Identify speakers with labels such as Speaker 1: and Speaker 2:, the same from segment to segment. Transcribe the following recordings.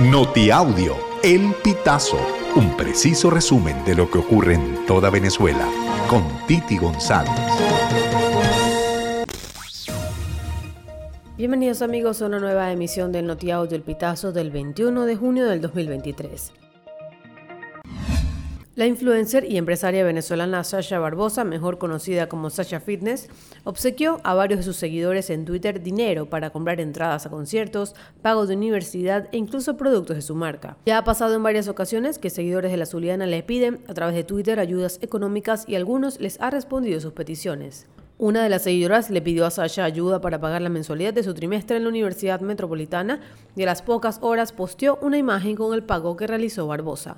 Speaker 1: Notiaudio, El Pitazo, un preciso resumen de lo que ocurre en toda Venezuela, con Titi González.
Speaker 2: Bienvenidos amigos a una nueva emisión del Notiaudio El Pitazo del 21 de junio del 2023. La influencer y empresaria venezolana Sasha Barbosa, mejor conocida como Sasha Fitness, obsequió a varios de sus seguidores en Twitter dinero para comprar entradas a conciertos, pagos de universidad e incluso productos de su marca. Ya ha pasado en varias ocasiones que seguidores de la Zuliana le piden a través de Twitter ayudas económicas y algunos les ha respondido sus peticiones. Una de las seguidoras le pidió a Sasha ayuda para pagar la mensualidad de su trimestre en la Universidad Metropolitana y a las pocas horas posteó una imagen con el pago que realizó Barbosa.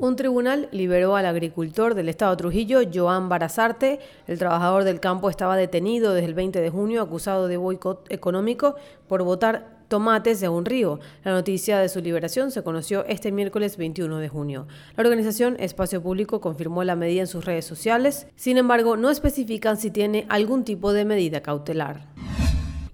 Speaker 2: Un tribunal liberó al agricultor del estado de Trujillo, Joan Barazarte. El trabajador del campo estaba detenido desde el 20 de junio acusado de boicot económico por votar tomates de un río. La noticia de su liberación se conoció este miércoles 21 de junio. La organización Espacio Público confirmó la medida en sus redes sociales, sin embargo no especifican si tiene algún tipo de medida cautelar.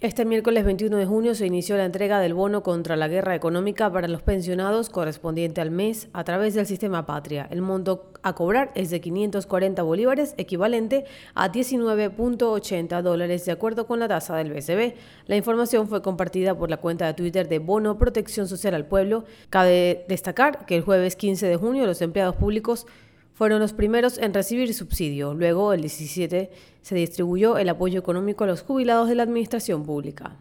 Speaker 2: Este miércoles 21 de junio se inició la entrega del bono contra la guerra económica para los pensionados correspondiente al mes a través del sistema Patria. El monto a cobrar es de 540 bolívares, equivalente a 19.80 dólares de acuerdo con la tasa del BCB. La información fue compartida por la cuenta de Twitter de Bono Protección Social al Pueblo. Cabe destacar que el jueves 15 de junio los empleados públicos fueron los primeros en recibir subsidio. Luego, el 17, se distribuyó el apoyo económico a los jubilados de la administración pública.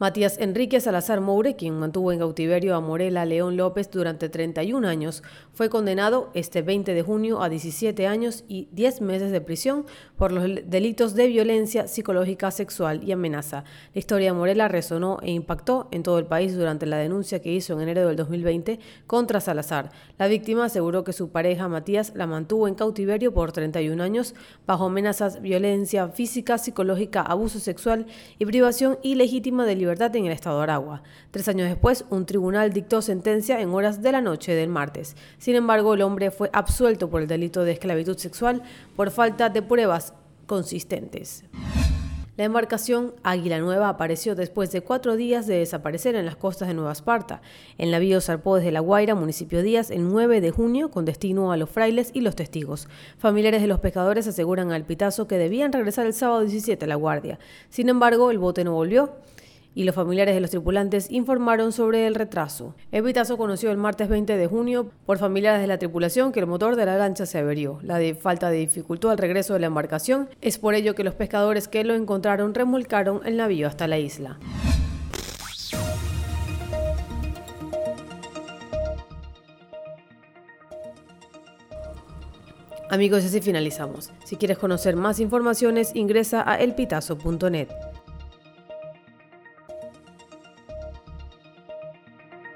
Speaker 2: Matías Enrique Salazar Moure, quien mantuvo en cautiverio a Morela León López durante 31 años, fue condenado este 20 de junio a 17 años y 10 meses de prisión por los delitos de violencia psicológica, sexual y amenaza. La historia de Morela resonó e impactó en todo el país durante la denuncia que hizo en enero del 2020 contra Salazar. La víctima aseguró que su pareja Matías la mantuvo en cautiverio por 31 años bajo amenazas, violencia física, psicológica, abuso sexual y privación ilegítima de libertad en el estado de Aragua. Tres años después, un tribunal dictó sentencia en horas de la noche del martes. Sin embargo, el hombre fue absuelto por el delito de esclavitud sexual por falta de pruebas consistentes. La embarcación Águila Nueva apareció después de cuatro días de desaparecer en las costas de Nueva Esparta. El navío zarpó desde La Guaira, municipio Díaz, el 9 de junio con destino a los frailes y los testigos. Familiares de los pescadores aseguran al Pitazo que debían regresar el sábado 17 a La Guardia. Sin embargo, el bote no volvió y los familiares de los tripulantes informaron sobre el retraso. El Vitazo conoció el martes 20 de junio por familiares de la tripulación que el motor de la lancha se averió. La falta de dificultad al regreso de la embarcación es por ello que los pescadores que lo encontraron remolcaron el navío hasta la isla. Amigos, así finalizamos. Si quieres conocer más informaciones, ingresa a elpitazo.net.